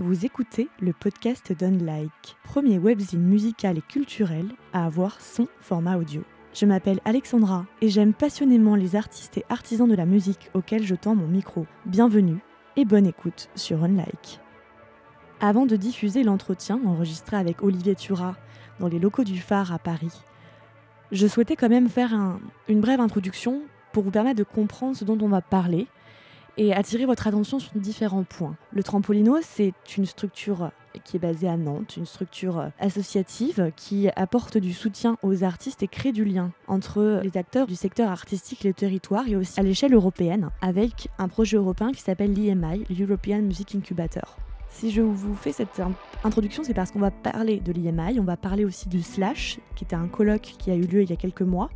Vous écoutez le podcast d'Unlike, premier webzine musical et culturel à avoir son format audio. Je m'appelle Alexandra et j'aime passionnément les artistes et artisans de la musique auxquels je tends mon micro. Bienvenue et bonne écoute sur Unlike. Avant de diffuser l'entretien enregistré avec Olivier Turat dans les locaux du Phare à Paris, je souhaitais quand même faire une brève introduction pour vous permettre de comprendre ce dont on va parler et attirer votre attention sur différents points. Le Trampolino, c'est une structure qui est basée à Nantes, une structure associative qui apporte du soutien aux artistes et crée du lien entre les acteurs du secteur artistique et le territoire et aussi à l'échelle européenne avec un projet européen qui s'appelle l'EMI, l'European Music Incubator. Si je vous fais cette introduction, c'est parce qu'on va parler de l'EMI, on va parler aussi du Slash, qui était un colloque qui a eu lieu il y a quelques mois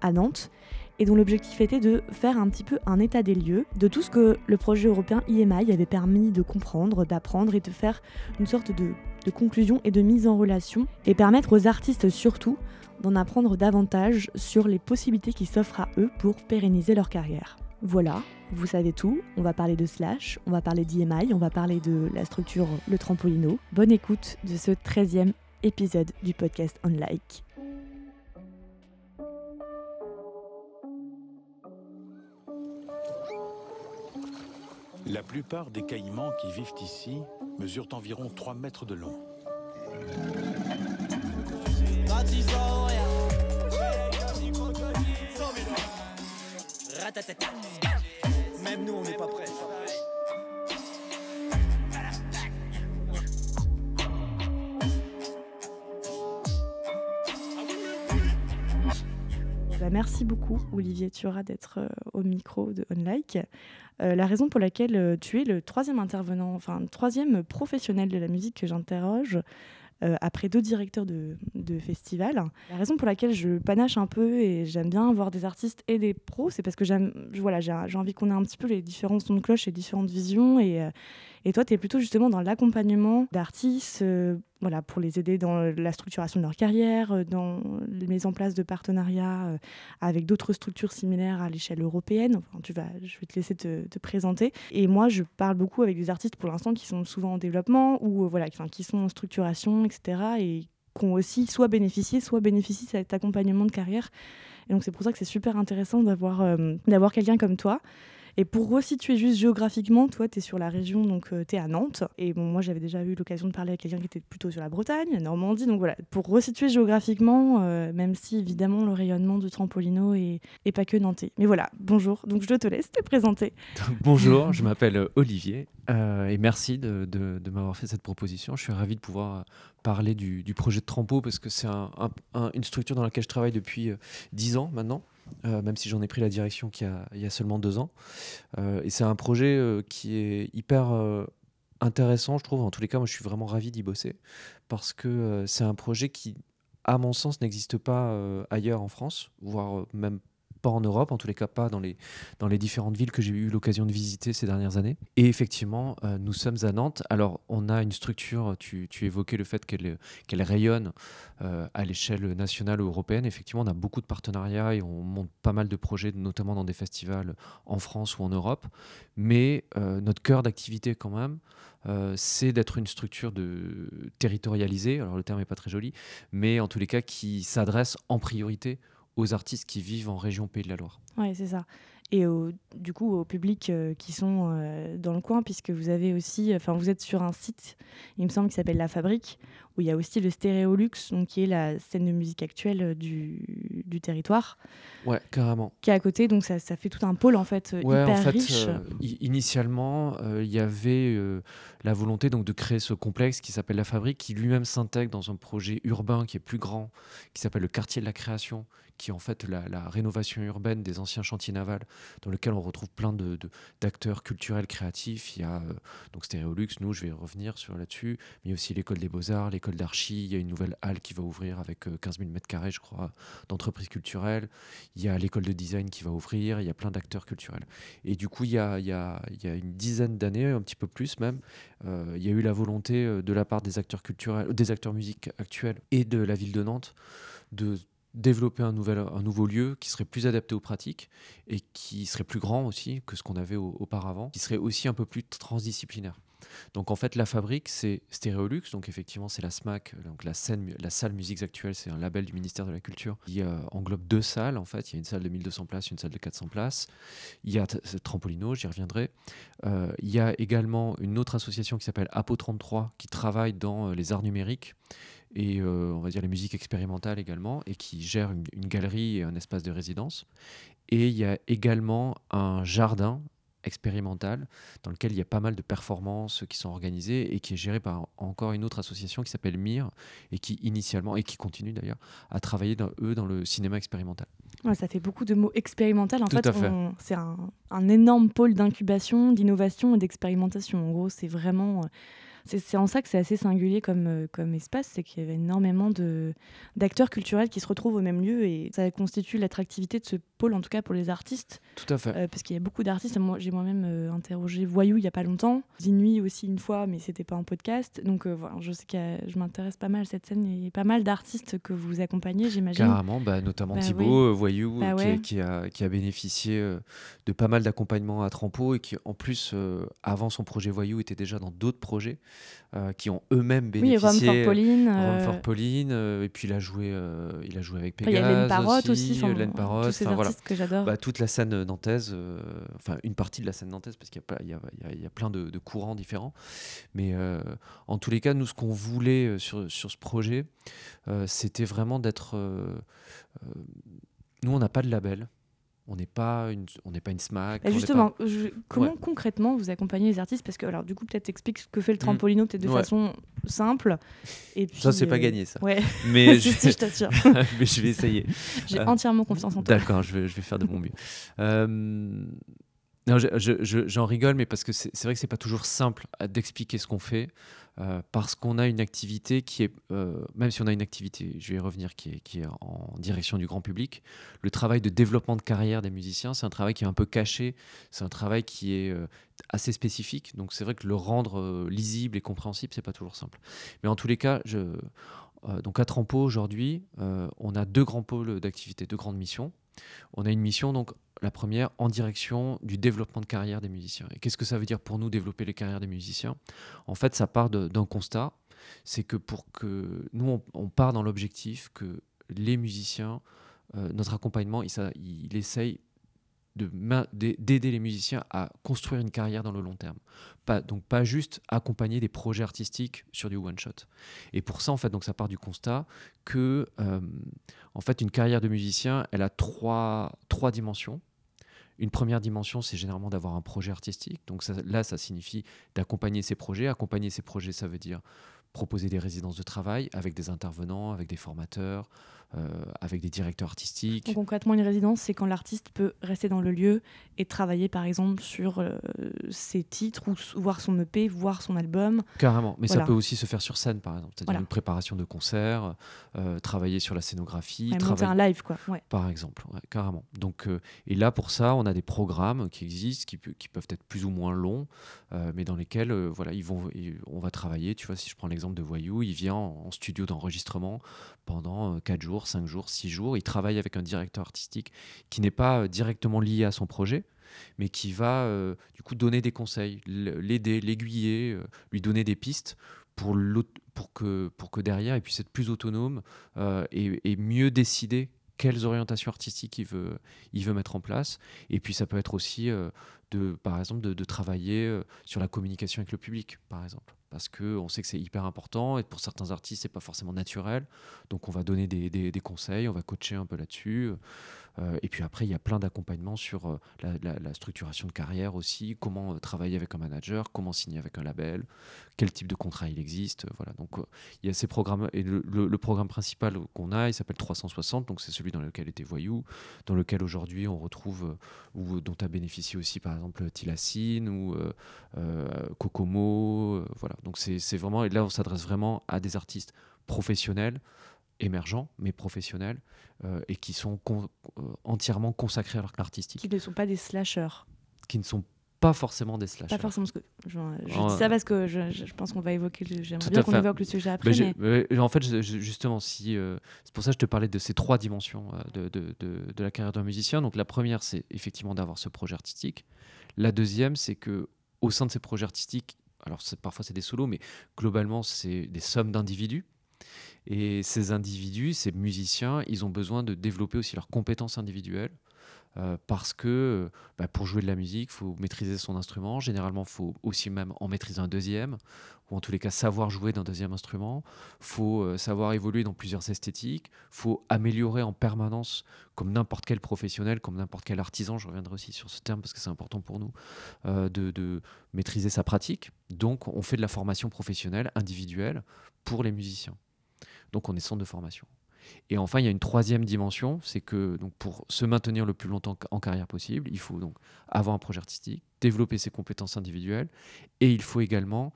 à Nantes, et dont l'objectif était de faire un petit peu un état des lieux de tout ce que le projet européen IMI avait permis de comprendre, d'apprendre et de faire une sorte de, conclusion et de mise en relation et permettre aux artistes surtout d'en apprendre davantage sur les possibilités qui s'offrent à eux pour pérenniser leur carrière. Voilà, vous savez tout, on va parler de Slash, on va parler d'IMI, on va parler de la structure Le Trampolino. Bonne écoute de ce 13e épisode du podcast On La plupart des caïmans qui vivent ici mesurent environ 3 mètres de long. Même nous, on n'est pas prêts. Bah, merci beaucoup, Olivier Thurat, d'être euh, au micro de Unlike. Euh, la raison pour laquelle euh, tu es le troisième intervenant, enfin, troisième professionnel de la musique que j'interroge, après deux directeurs de, de festivals. La raison pour laquelle je panache un peu et j'aime bien voir des artistes et des pros, c'est parce que j'aime, voilà, j'ai envie qu'on ait un petit peu les différents sons de cloche et différentes visions. Et toi, tu es plutôt justement dans l'accompagnement d'artistes, voilà, pour les aider dans la structuration de leur carrière, euh, dans la mise en place de partenariats euh, avec d'autres structures similaires à l'échelle européenne. Enfin, tu vas, je vais te laisser te, présenter. Et moi, je parle beaucoup avec des artistes pour l'instant qui sont souvent en développement ou euh, voilà, qui sont en structuration, etc. Et qui ont aussi soit bénéficié, soit bénéficient de cet accompagnement de carrière. Et donc c'est pour ça que c'est super intéressant d'avoir quelqu'un comme toi et pour resituer juste géographiquement, toi, tu es sur la région, donc euh, tu es à Nantes. Et bon, moi, j'avais déjà eu l'occasion de parler avec quelqu'un qui était plutôt sur la Bretagne, Normandie. Donc voilà, pour resituer géographiquement, euh, même si évidemment le rayonnement de Trampolino est, pas que nantais. Mais voilà, bonjour. Donc je te laisse te présenter. bonjour, je m'appelle Olivier euh, et merci de, m'avoir fait cette proposition. Je suis ravi de pouvoir parler du, projet de Trampo parce que c'est une structure dans laquelle je travaille depuis dix ans maintenant. Euh, même si j'en ai pris la direction il y a, seulement deux ans. Euh, et c'est un projet euh, qui est hyper intéressant, je trouve. En tous les cas, moi, je suis vraiment ravi d'y bosser parce que c'est un projet qui, à mon sens, n'existe pas ailleurs en France, voire même pas en Europe, en tous les cas pas dans les, dans différentes villes que j'ai eu l'occasion de visiter ces dernières années. Et effectivement, euh, nous sommes à Nantes. Alors, on a une structure, tu, tu évoquais le fait qu'elle rayonne euh, à l'échelle nationale ou européenne. Effectivement, on a beaucoup de partenariats et on monte pas mal de projets, notamment dans des festivals en France ou en Europe. Mais euh, notre cœur d'activité quand même, c'est d'être une structure territorialisée, alors le terme n'est pas très joli, mais en tous les cas qui s'adresse en priorité aux artistes qui vivent en région Pays de la Loire. Oui, c'est ça. Et du coup, au public euh, qui sont euh, dans le coin, puisque vous avez aussi, enfin, vous êtes sur un site, il me semble, qui s'appelle La Fabrique, où il y a aussi le Stéréolux, donc qui est la scène de musique actuelle euh, du, du territoire. Ouais, carrément. Qui est à côté, donc ça, ça fait tout un pôle en fait ouais, hyper en fait, riche. initialement, il y avait la volonté donc de créer ce complexe qui s'appelle La Fabrique, qui lui-même s'intègre dans un projet urbain qui est plus grand, qui s'appelle le Quartier de la Création, qui est en fait la, rénovation urbaine des anciens chantiers navals, dans lequel on retrouve plein de, d'acteurs culturels créatifs. Il y a euh, donc Stéréolux, nous je vais revenir sur là-dessus, mais il y a aussi l'école des beaux-arts, l'école d'archi, il y a une nouvelle halle qui va ouvrir avec 15 000 mètres carrés, je crois, d'entreprises culturelles. Il y a l'école de design qui va ouvrir, il y a plein d'acteurs culturels. Et du coup, il y a, il y a, une dizaine d'années, un petit peu plus même, euh, il y a eu la volonté euh, de la part des acteurs culturels, des acteurs musiques actuels et de la ville de Nantes de développer un, nouvel, un nouveau lieu qui serait plus adapté aux pratiques et qui serait plus grand aussi que ce qu'on avait auparavant, qui serait aussi un peu plus transdisciplinaire. Donc en fait, la fabrique, c'est Stéréolux. Donc effectivement, c'est la SMAC, donc la, scène, la salle Musiques Actuelles, c'est un label du ministère de la Culture qui euh, englobe deux salles. En fait, il y a une salle de 1200 places, une salle de 400 places. Il y a Trampolino, j'y reviendrai. Euh, il y a également une autre association qui s'appelle Apo 33 qui travaille dans euh, les arts numériques et on va dire les musiques expérimentales également, et qui gère une, galerie et un espace de résidence. Et il y a également un jardin expérimental dans lequel il y a pas mal de performances qui sont organisées et qui est géré par encore une autre association qui s'appelle MIR et qui initialement et qui continue d'ailleurs à travailler dans, eux dans le cinéma expérimental. ça fait beaucoup de mots expérimental. En fait, c'est un, un, énorme pôle d'incubation, d'innovation et d'expérimentation. En gros, c'est vraiment euh, c'est en ça que c'est assez singulier comme, euh, comme espace, c'est qu'il y avait énormément d'acteurs culturels qui se retrouvent au même lieu et ça constitue l'attractivité de ce pôle, en tout cas pour les artistes. Tout à fait. Euh, parce qu'il y a beaucoup d'artistes. Moi, j'ai moi-même euh, interrogé Voyou il n'y a pas longtemps, Zinui aussi une fois, mais c'était pas en podcast. Donc voilà, je sais que je m'intéresse pas mal à cette scène. A pas mal d'artistes que vous accompagnez, j'imagine. Carrément, bah, notamment bah Thibaut, Voyou, bah qui, a, qui, a, bénéficié de pas mal d'accompagnement à Trampo et qui, en plus, avant son projet Voyou, était déjà dans d'autres projets. Euh, qui ont eux-mêmes bénéficié. Oui, Rome for Pauline. Euh... for Pauline. Euh, et puis il a joué, il a joué avec Pégase. Il y a Len Parotte aussi. aussi Len Parotte. Tous ces artistes voilà. que j'adore. Bah, toute la scène nantaise, enfin une partie de la scène nantaise, parce qu'il y, y, y, y, a plein de, de, courants différents. Mais en tous les cas, nous, ce qu'on voulait sur, sur ce projet, c'était vraiment d'être. nous, on n'a pas de label. On n'est pas une, on n'est pas une SMAC. Et justement, comment concrètement vous accompagez les artistes? Parce que alors du coup peut-être explique ce que fait le mm. trampolino peut-être de façon simple. Et puis, ça c'est pas euh, gagné ça. Ouais. Mais je... je t'assure. mais je vais essayer. J'ai euh, entièrement confiance en toi. D'accord, je vais, je vais faire de mon mieux. Euh, non, j'en rigole, mais parce que c'est vrai que c'est pas toujours simple d'expliquer ce qu'on fait. Euh, parce qu'on a une activité qui est, euh, même si on a une activité, je vais y revenir, qui est, en direction du grand public, le travail de développement de carrière des musiciens, c'est un travail qui est un peu caché, c'est un travail qui est euh, assez spécifique, donc c'est vrai que le rendre lisible et compréhensible, c'est pas toujours simple. Mais en tous les cas, donc à Trampo aujourd'hui, on a deux grands pôles d'activité, deux grandes missions. On a une mission donc la première en direction du développement de carrière des musiciens. Et qu'est-ce que ça veut dire pour nous développer les carrières des musiciens? En fait, ça part d'un constat, c'est que pour que nous, on, part dans l'objectif que les musiciens, euh, notre accompagnement, il, ça, il essaye d'aider les musiciens à construire une carrière dans le long terme. Pas, donc pas juste accompagner des projets artistiques sur du one shot. Et pour ça, en fait, donc ça part du constat que euh, en fait, une carrière de musicien, elle a trois, trois dimensions. Une première dimension, c'est généralement d'avoir un projet artistique. Donc là, ça signifie d'accompagner ces projets. Accompagner ces projets, ça veut dire proposer des résidences de travail avec des intervenants, avec des formateurs, avec des directeurs artistiques. Donc, concrètement, une résidence, c'est quand l'artiste peut rester dans le lieu et travailler, par exemple, sur euh, ses titres ou voir son EP, voir son album. Carrément, mais ça peut aussi se faire sur scène, par exemple, c'est-à-dire une préparation de concert, euh, travailler sur la scénographie, ouais, travailler... un live, quoi. Par exemple, carrément. Donc, et là, pour ça, on a des programmes qui existent, qui, qui peuvent être plus ou moins longs, mais dans lesquels, voilà, ils vont, on va travailler. Tu vois, si je prends l'exemple de Voyou, il vient en, en studio d'enregistrement pendant 4 jours 5 jours, 6 jours. Il travaille avec un directeur artistique qui n'est pas euh, directement lié à son projet, mais qui va euh, du coup donner des conseils, l'aider, l'aiguiller, euh, lui donner des pistes pour, que, pour que derrière il puisse être plus autonome et, mieux décider quelles orientations artistiques il veut, il veut mettre en place. Et puis ça peut être aussi, de, par exemple, de travailler sur la communication avec le public, par exemple parce qu'on sait que c'est hyper important et pour certains artistes c'est pas forcément naturel. Donc on va donner des, des, conseils on va coacher un peu là-dessus euh, et puis après il y a plein d'accompagnements sur euh, la, structuration de carrière aussi comment euh, travailler avec un manager comment signer avec un label quel type de contrat il existe voilà. Donc il y a ces programmes et le, programme principal qu'on a il s'appelle 360 donc c'est celui dans lequel était Voyou dans lequel aujourd'hui on retrouve ou dont a bénéficié aussi par exemple Tilacine ou Kokomo voilà donc c'est vraiment, et là on s'adresse vraiment à des artistes professionnels, émergents, mais professionnels, euh, et qui sont euh, entièrement consacrés à leur artistique. Qui ne sont pas des slashers. Qui ne sont pas forcément des slashers. Pas forcément. que je, dis ça parce que je, pense qu'on va évoquer. J'aimerais bien qu'on évoque le sujet après. Mais en fait, justement, si euh, c'est pour ça que je te parlais de ces trois dimensions de, de, de, de la carrière d'un musicien. Donc la première, c'est effectivement d'avoir ce projet artistique. La deuxième, c'est que au sein de ces projets artistiques, alors parfois c'est des solos, mais globalement c'est des sommes d'individus. Et ces individus, ces musiciens, ils ont besoin de développer aussi leurs compétences individuelles. Euh, parce que bah, pour jouer de la musique, il faut maîtriser son instrument. Généralement, il faut aussi même en maîtriser un deuxième, ou en tous les cas savoir jouer d'un deuxième instrument. Il faut euh, savoir évoluer dans plusieurs esthétiques. Il faut améliorer en permanence, comme n'importe quel professionnel, comme n'importe quel artisan. Je reviendrai aussi sur ce terme parce que c'est important pour nous, euh, de, de maîtriser sa pratique. Donc, on fait de la formation professionnelle, individuelle, pour les musiciens. Donc, on est centre de formation. Et enfin, il y a une troisième dimension, c'est que pour se maintenir le plus longtemps en carrière possible, il faut donc avoir un projet artistique, développer ses compétences individuelles, et il faut également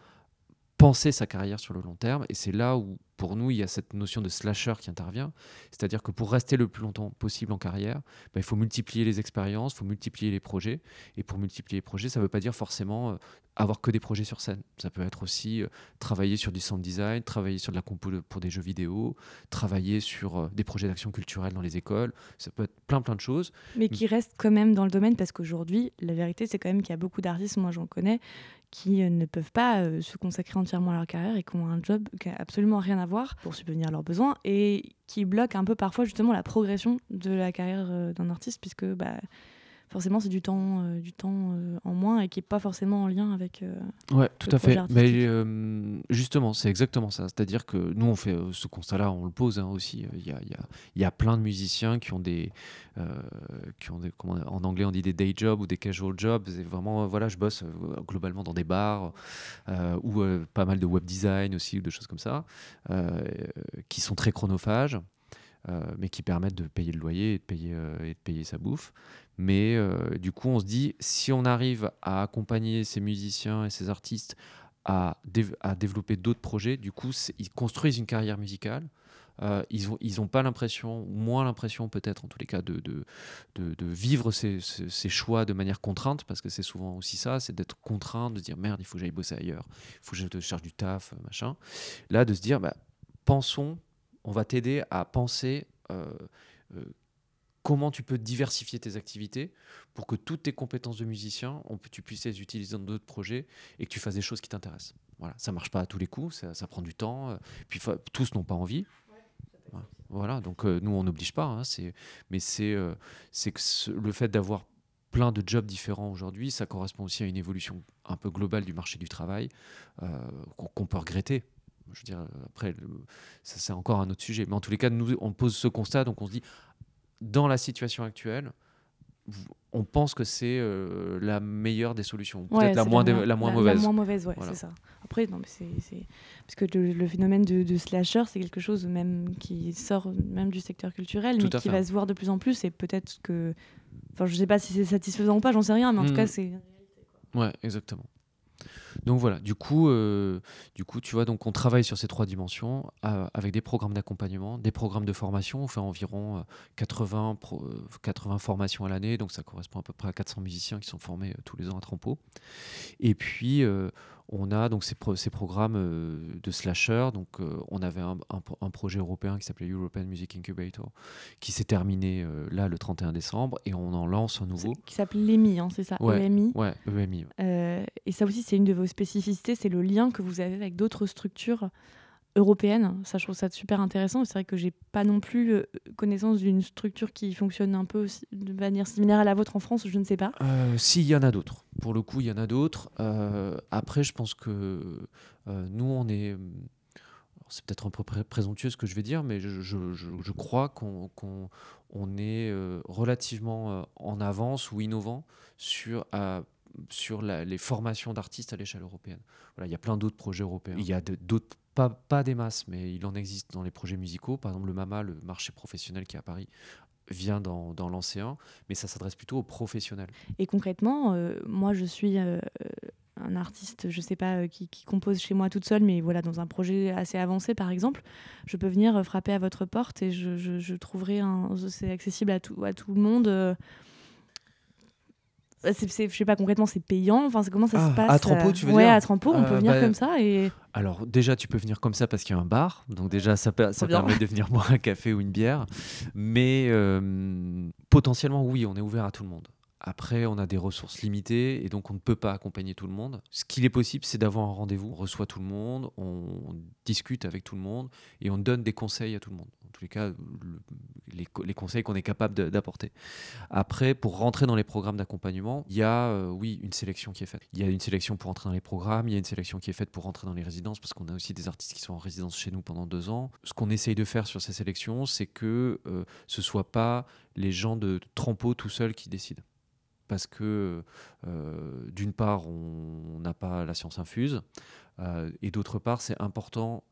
penser sa carrière sur le long terme. Et c'est là où, pour nous, il y a cette notion de slasher qui intervient. C'est-à-dire que pour rester le plus longtemps possible en carrière, bah, il faut multiplier les expériences, il faut multiplier les projets. Et pour multiplier les projets, ça ne veut pas dire forcément euh, avoir que des projets sur scène. Ça peut être aussi euh, travailler sur du sound design, travailler sur de la compo pour des jeux vidéo, travailler sur euh, des projets d'action culturelle dans les écoles. Ça peut être plein plein de choses. Mais qui restent quand même dans le domaine parce qu'aujourd'hui, la vérité, c'est quand même qu'il y a beaucoup d'artistes, moi j'en connais, qui euh, ne peuvent pas se consacrer entièrement à leur carrière et qui ont un job qui n'a absolument rien à voir pour subvenir à leurs besoins et qui bloquent un peu parfois justement la progression de la carrière d'un artiste puisque bah, forcément c'est du temps, euh, du temps euh, en moins et qui n'est pas forcément en lien avec. Euh, ouais, tout à fait. Mais justement, c'est exactement ça. C'est-à-dire que nous, on fait ce constat-là, on le pose hein, aussi. Il y a, y, a, y a, plein de musiciens qui ont des, qui ont des comment, en anglais on dit des day jobs ou des casual jobs. C'est vraiment, voilà, je bosse globalement dans des bars ou pas mal de web design aussi ou de choses comme ça, qui sont très chronophages. mais qui permettent de payer le loyer et de payer, et de payer sa bouffe. Mais euh, du coup, on se dit, si on arrive à accompagner ces musiciens et ces artistes à, développer d'autres projets, du coup, ils construisent une carrière musicale. Euh, ils n'ont ont pas l'impression, ou moins l'impression peut-être en tous les cas, de, vivre ces, choix de manière contrainte, parce que c'est souvent aussi ça, c'est d'être contraint, de se dire merde, il faut que j'aille bosser ailleurs, il faut que je te cherche du taf, machin. Là, de se dire, bah, pensons, on va t'aider à penser euh, comment tu peux diversifier tes activités pour que toutes tes compétences de musicien, on tu puisses les utiliser dans d'autres projets et que tu fasses des choses qui t'intéressent. Voilà, ça marche pas à tous les coups, ça, prend du temps, euh, puis tous n'ont pas envie. Voilà, donc euh, nous on n'oblige pas, hein, mais c'est euh, que le fait d'avoir plein de jobs différents aujourd'hui, ça correspond aussi à une évolution un peu globale du marché du travail qu'on peut regretter. Je veux dire, après, ça c'est encore un autre sujet. Mais en tous les cas, nous, on pose ce constat, donc on se dit, dans la situation actuelle, on pense que c'est euh, la meilleure des solutions, peut-être la, moins la, moins mauvaise. La moins mauvaise, ouais, c'est ça. Après, non, mais c'est parce que le, phénomène de, slasher, c'est quelque chose même qui sort même du secteur culturel, mais qui va se voir de plus en plus. Et peut-être que, enfin, je sais pas si c'est satisfaisant ou pas, j'en sais rien, mais en tout cas, hmm. c'est. Ouais, exactement. Donc voilà, du coup, euh, du coup, tu vois, donc on travaille sur ces trois dimensions euh, avec des programmes d'accompagnement, des programmes de formation. On fait environ 80, euh, 80 formations à l'année, donc ça correspond à peu près à 400 musiciens qui sont formés tous les ans à Trampo. Et puis, on a donc ces, ces programmes euh, de slasher. Donc, euh, on avait un, un, projet européen qui s'appelait European Music Incubator, qui s'est terminé euh, là le 31 décembre, et on en lance un nouveau. Qui s'appelle l'EMI, hein, c'est ça? Ouais, EMI. Ouais, EMI. et ça aussi, c'est une de vos spécificités, c'est le lien que vous avez avec d'autres structures européenne. Ça, je trouve ça super intéressant. C'est vrai que j'ai pas non plus euh, connaissance d'une structure qui fonctionne un peu de manière similaire à la vôtre en France, je ne sais pas. Euh, si, il y en a d'autres. Pour le coup, il y en a d'autres. Euh, après, je pense que nous, on est. C'est peut-être un peu présomptueux ce que je vais dire, mais je, je, je, crois qu'on on est relativement en avance ou innovant sur sur les formations d'artistes à l'échelle européenne. Voilà, il y a plein d'autres projets européens. Il y a d'autres pas, pas des masses, mais il en existe dans les projets musicaux. Par exemple, le MAMA, le marché professionnel qui est à Paris, vient dans, dans l'ancien, mais ça s'adresse plutôt aux professionnels. Et concrètement, euh, moi je suis euh, un artiste, je sais pas, euh, qui, compose chez moi toute seule, mais voilà, dans un projet assez avancé par exemple, je peux venir frapper à votre porte et je, je, je trouverai un. C'est accessible à tout, à tout le monde c'est, je sais pas concrètement, c'est payant. Enfin, comment ça se ah, passe À Trampo, tu veux ouais, dire à Trampo, on peut euh, venir bah, comme ça et. Alors déjà, tu peux venir comme ça parce qu'il y a un bar, donc déjà ça, ça permet de venir boire un café ou une bière. Mais euh, potentiellement, oui, on est ouvert à tout le monde. après, on a des ressources limitées et donc on ne peut pas accompagner tout le monde. Ce qu'il est possible, c'est d'avoir un rendez-vous. On reçoit tout le monde, on discute avec tout le monde et on donne des conseils à tout le monde. Tous les cas, les, conseils qu'on est capable d'apporter. Après, pour rentrer dans les programmes d'accompagnement, il y a, euh, oui, une sélection qui est faite. Il y a une sélection pour rentrer dans les programmes, il y a une sélection qui est faite pour rentrer dans les résidences parce qu'on a aussi des artistes qui sont en résidence chez nous pendant deux ans. Ce qu'on essaye de faire sur ces sélections, c'est que euh, ce ne soit pas les gens de Trampo tout seuls qui décident parce que euh, d'une part, on n'a pas la science infuse, euh, et d'autre part, c'est important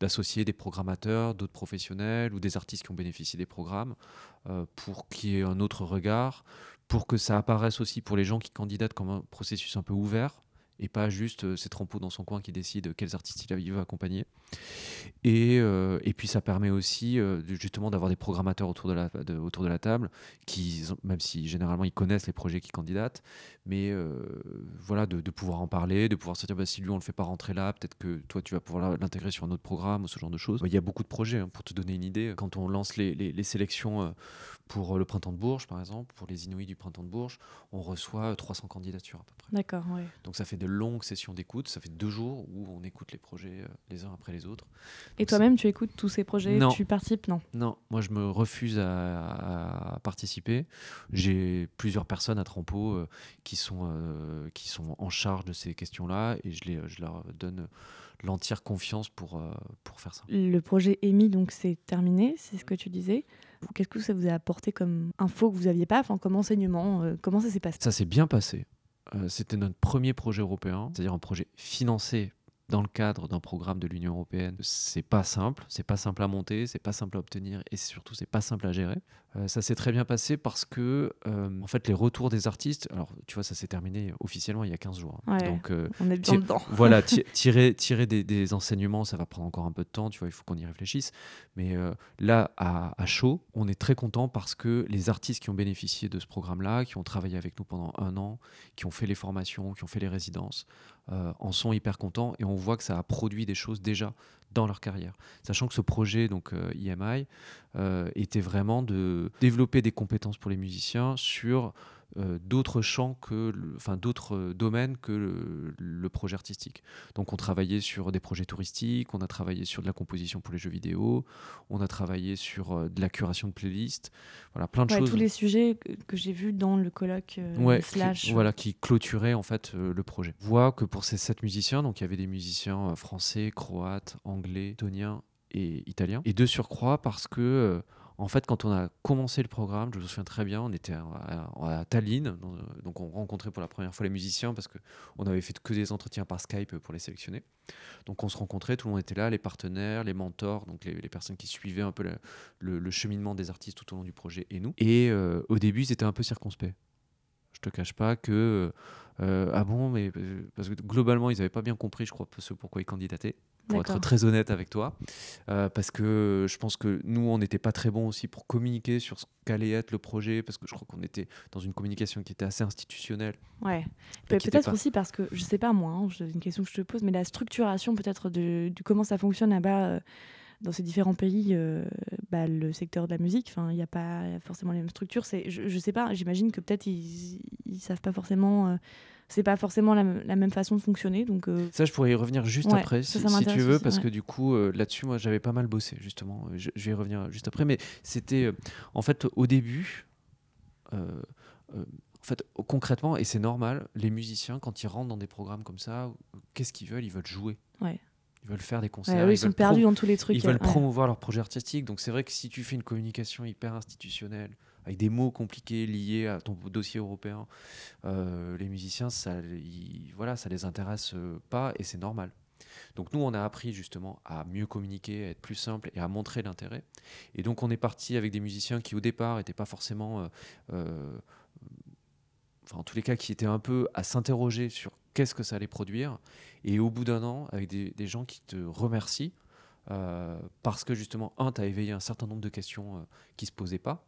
d'associer des programmateurs, d'autres professionnels ou des artistes qui ont bénéficié des programmes euh, pour qu'il y ait un autre regard, pour que ça apparaisse aussi pour les gens qui candidatent comme un processus un peu ouvert et pas juste euh, ces trempeaux dans son coin qui décide quels artistes il veut accompagner. Et, euh, et puis ça permet aussi euh, justement d'avoir des programmateurs autour de, la, autour de la table, qui, même si généralement ils connaissent les projets qui candidatent, mais voilà, de, pouvoir en parler, de pouvoir se dire bah, si lui on le fait pas rentrer là, peut-être que toi tu vas pouvoir l'intégrer sur un autre programme ou ce genre de choses. Il y a beaucoup de projets, hein, pour te donner une idée, quand on lance les, les, les sélections pour le printemps de Bourges par exemple, pour les Inuits du printemps de Bourges, on reçoit 300 candidatures à peu près. D'accord, oui. Donc ça fait de longues sessions d'écoute. Ça fait deux jours où on écoute les projets euh, les uns après les autres. Et toi-même, tu écoutes tous ces projets? Non. Tu participes? Non. Non, moi je me refuse à, participer. J'ai plusieurs personnes à Trampo euh, qui, sont, euh, qui sont en charge de ces questions-là et je, les, je leur donne l'entière confiance pour, pour faire ça. Le projet EMI, donc c'est terminé, c'est ce que tu disais. Qu'est-ce que ça vous a apporté comme info que vous n'aviez pas, enfin, comme enseignement Comment ça s'est passé? Ça s'est bien passé. Euh, c'était notre premier projet européen, c'est-à-dire un projet financé dans le cadre d'un programme de l'Union européenne, c'est pas simple, c'est pas simple à monter, c'est pas simple à obtenir et surtout c'est pas simple à gérer. Euh, ça s'est très bien passé parce que euh, en fait les retours des artistes, alors tu vois ça s'est terminé officiellement il y a 15 jours. Hein. Donc euh, on est bien dedans. voilà, tirer tirer des, enseignements, ça va prendre encore un peu de temps, tu vois, il faut qu'on y réfléchisse. Mais là à, à, chaud, on est très content parce que les artistes qui ont bénéficié de ce programme-là, qui ont travaillé avec nous pendant un an, qui ont fait les formations, qui ont fait les résidences, euh, en sont hyper contents et on voit que ça a produit des choses déjà dans leur carrière. Sachant que ce projet, donc IMI, euh, euh, était vraiment de développer des compétences pour les musiciens sur d'autres champs que, enfin d'autres euh, domaines que le, projet artistique. Donc on travaillait sur des projets touristiques, on a travaillé sur de la composition pour les jeux vidéo, on a travaillé sur euh, de la curation de playlists, voilà plein de choses. Tous les sujets que, j'ai vus dans le colloque slash. Qui, voilà qui clôturaient en fait le projet. On voit que pour ces sept musiciens, donc il y avait des musiciens français, croates, anglais, toniens et italiens, et de surcroît parce que en fait, quand on a commencé le programme, je me souviens très bien, on était à, Tallinn, donc on rencontrait pour la première fois les musiciens parce qu'on avait fait que des entretiens par Skype pour les sélectionner. Donc on se rencontrait, tout le monde était là, les partenaires, les mentors, donc les, personnes qui suivaient un peu le, cheminement des artistes tout au long du projet et nous. Et euh, au début, ils étaient un peu circonspects. Je te cache pas que euh, ah bon, mais euh, parce que globalement, ils n'avaient pas bien compris, je crois, ce pourquoi ils candidataient pour être très honnête avec toi. Euh, parce que je pense que nous, on n'était pas très bons aussi pour communiquer sur ce qu'allait être le projet, parce que je crois qu'on était dans une communication qui était assez institutionnelle. Ouais. peut-être aussi parce que, je sais pas moi, hein, c'est une question que je te pose, mais la structuration peut-être de, comment ça fonctionne là-bas. Euh, dans ces différents pays, euh, bah, le secteur de la musique, il n'y a pas forcément les mêmes structures. Je ne sais pas, j'imagine que peut-être ils ne savent pas forcément c'est pas forcément la, même façon de fonctionner. Donc, euh, Ça, je pourrais y revenir juste après, si, tu veux, parce que du coup, euh, là-dessus, moi, j'avais pas mal bossé, justement. Je, vais y revenir juste après. Mais c'était, euh, en fait, au début, en fait, concrètement, et c'est normal, les musiciens, quand ils rentrent dans des programmes comme ça, qu'est-ce qu'ils veulent? Ils veulent jouer. Ouais. Ils veulent faire des concerts. ils, sont perdus dans tous les trucs. Ils veulent promouvoir leur projet artistique. Donc c'est vrai que si tu fais une communication hyper institutionnelle, avec des mots compliqués liés à ton dossier européen, euh, les musiciens, ça, voilà, ça les intéresse euh, pas et c'est normal. Donc nous, on a appris justement à mieux communiquer, à être plus simple et à montrer l'intérêt. Et donc on est parti avec des musiciens qui au départ n'étaient pas forcément, euh, enfin en tous les cas, qui étaient un peu à s'interroger sur qu'est-ce que ça allait produire. Et au bout d'un an, avec des, des, gens qui te remercient, parce que justement, un, tu as éveillé un certain nombre de questions qui ne se posaient pas.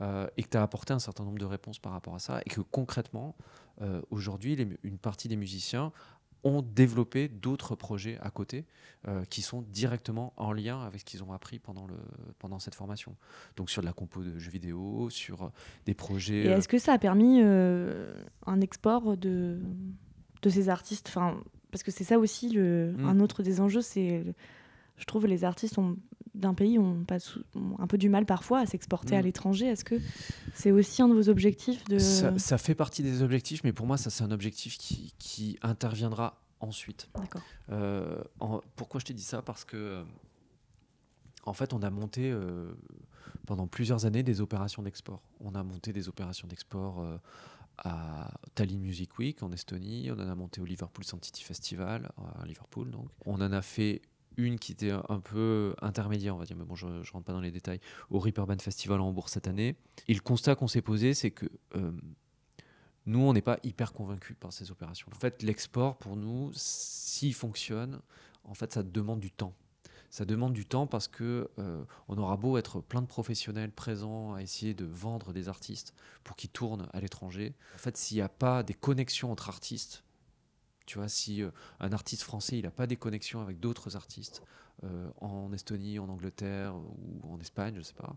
Euh, et que tu as apporté un certain nombre de réponses par rapport à ça, et que concrètement, euh, aujourd'hui, une partie des musiciens ont développé d'autres projets à côté euh, qui sont directement en lien avec ce qu'ils ont appris pendant, le, pendant cette formation. Donc sur de la compo de jeux vidéo, sur euh, des projets... Et est-ce que ça a permis euh, un export de, de ces artistes enfin, Parce que c'est ça aussi, le, Mm. un autre des enjeux, c'est... Je trouve les artistes d'un pays ont, pas sou- ont un peu du mal parfois à s'exporter à Mm. l'étranger. Est-ce que c'est aussi un de vos objectifs de... Ça, ça fait partie des objectifs, mais pour moi, ça c'est un objectif qui, qui interviendra ensuite. D'accord. Euh, en- pourquoi je t'ai dit ça? Parce que, euh, en fait, on a monté euh, pendant plusieurs années des opérations d'export. On a monté des opérations d'export euh, à Tallinn Music Week en Estonie. On en a monté au Liverpool City Festival à Liverpool. Donc, on en a fait une qui était un peu intermédiaire, on va dire, mais bon, je, ne rentre pas dans les détails, au Reaper Band Festival en Hambourg cette année. Et le constat qu'on s'est posé, c'est que euh, nous, on n'est pas hyper convaincus par ces opérations. En fait, l'export, pour nous, s'il fonctionne, en fait, ça demande du temps. Ça demande du temps parce que euh, on aura beau être plein de professionnels présents à essayer de vendre des artistes pour qu'ils tournent à l'étranger. En fait, s'il n'y a pas des connexions entre artistes, tu vois, si euh, un artiste français, il n'a pas des connexions avec d'autres artistes euh, en Estonie, en Angleterre ou en Espagne, je sais pas,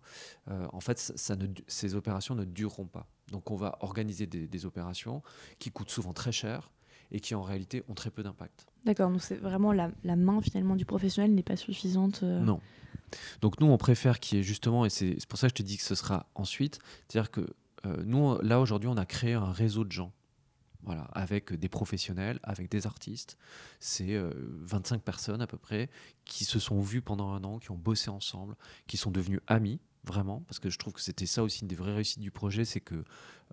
en fait, ne, ces opérations ne dureront pas. Donc, on va organiser des, des opérations qui coûtent souvent très cher et qui en réalité ont très peu d'impact. D'accord, donc c'est vraiment la, main finalement du professionnel n'est pas suffisante. euh, Non. Donc nous, on préfère qu'il y ait justement, et c'est pour ça que je te dis que ce sera ensuite, c'est-à-dire que euh, nous, là aujourd'hui, on a créé un réseau de gens. Voilà, avec des professionnels, avec des artistes. C'est euh, 25 personnes à peu près qui se sont vues pendant un an, qui ont bossé ensemble, qui sont devenus amis, vraiment, parce que je trouve que c'était ça aussi une des vraies réussites du projet, c'est que